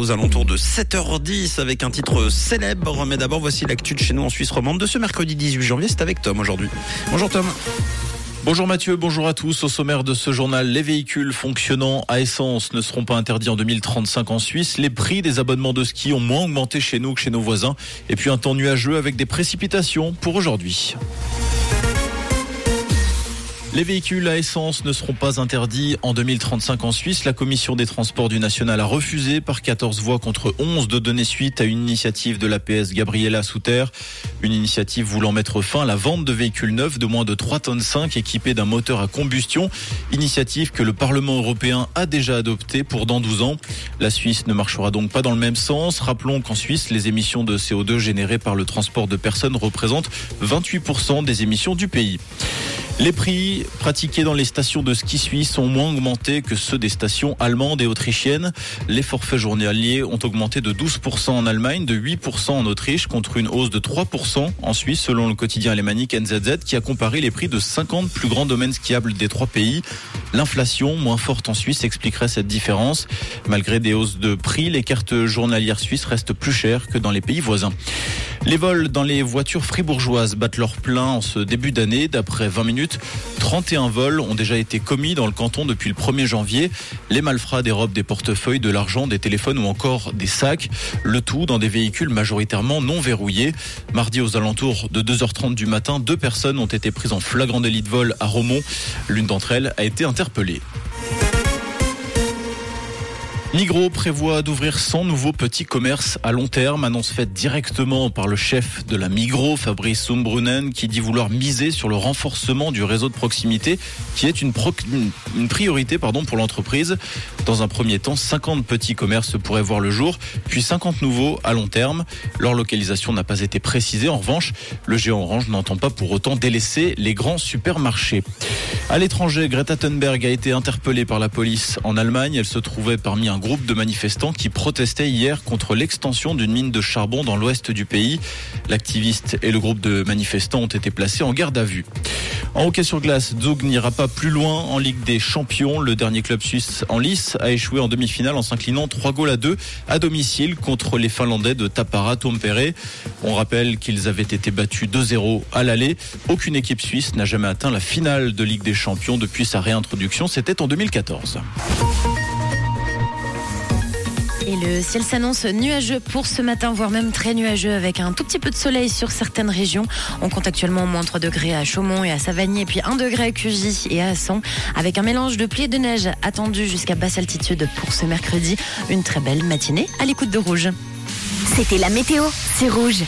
Aux alentours de 7h10 avec un titre célèbre. Mais d'abord, voici l'actu de chez nous en Suisse romande de ce mercredi 18 janvier. C'est avec Tom aujourd'hui. Bonjour Tom. Bonjour Mathieu, bonjour à tous. Au sommaire de ce journal, les véhicules fonctionnant à essence ne seront pas interdits en 2035 en Suisse. Les prix des abonnements de ski ont moins augmenté chez nous que chez nos voisins. Et puis un temps nuageux avec des précipitations pour aujourd'hui. Les véhicules à essence ne seront pas interdits en 2035 en Suisse. La commission des transports du national a refusé par 14 voix contre 11 de donner suite à une initiative de l'APS Gabriela Souter. Une initiative voulant mettre fin à la vente de véhicules neufs de moins de 3 tonnes 5 équipés d'un moteur à combustion. Initiative que le Parlement européen a déjà adoptée pour dans 12 ans. La Suisse ne marchera donc pas dans le même sens. Rappelons qu'en Suisse, les émissions de CO2 générées par le transport de personnes représentent 28% des émissions du pays. Les prix pratiqués dans les stations de ski suisses ont moins augmenté que ceux des stations allemandes et autrichiennes. Les forfaits journaliers ont augmenté de 12% en Allemagne, de 8% en Autriche, contre une hausse de 3% en Suisse, selon le quotidien alémanique NZZ, qui a comparé les prix de 50 plus grands domaines skiables des trois pays. L'inflation, moins forte en Suisse, expliquerait cette différence. Malgré des hausses de prix, les cartes journalières suisses restent plus chères que dans les pays voisins. Les vols dans les voitures fribourgeoises battent leur plein en ce début d'année. D'après 20 minutes, 31 vols ont déjà été commis dans le canton depuis le 1er janvier. Les malfrats dérobent des portefeuilles, de l'argent, des téléphones ou encore des sacs. Le tout dans des véhicules majoritairement non verrouillés. Mardi aux alentours de 2h30 du matin, deux personnes ont été prises en flagrant délit de vol à Romont. L'une d'entre elles a été interpellée interpellé. Migros prévoit d'ouvrir 100 nouveaux petits commerces à long terme, annonce faite directement par le chef de la Migros, Fabrice Sumbrunen, qui dit vouloir miser sur le renforcement du réseau de proximité, qui est une, priorité pour l'entreprise. Dans un premier temps, 50 petits commerces pourraient voir le jour, puis 50 nouveaux à long terme. Leur localisation n'a pas été précisée. En revanche, le géant orange n'entend pas pour autant délaisser les grands supermarchés. À l'étranger, Greta Thunberg a été interpellée par la police en Allemagne. Elle se trouvait parmi un groupe de manifestants qui protestaient hier contre l'extension d'une mine de charbon dans l'ouest du pays. L'activiste et le groupe de manifestants ont été placés en garde à vue. En hockey sur glace, Zug n'ira pas plus loin en Ligue des Champions. Le dernier club suisse en lice a échoué en demi-finale en s'inclinant 3 goals à 2 à domicile contre les Finlandais de Tapara Tompere. On rappelle qu'ils avaient été battus 2-0 à l'aller. Aucune équipe suisse n'a jamais atteint la finale de Ligue des Champions depuis sa réintroduction. C'était en 2014. Et le ciel s'annonce nuageux pour ce matin, voire même très nuageux avec un tout petit peu de soleil sur certaines régions. On compte actuellement moins 3 degrés à Chaumont et à Savagny et puis 1 degré à Cugy et à Assan avec un mélange de pluie et de neige attendu jusqu'à basse altitude pour ce mercredi. Une très belle matinée à l'écoute de Rouge. C'était la météo, c'est Rouge.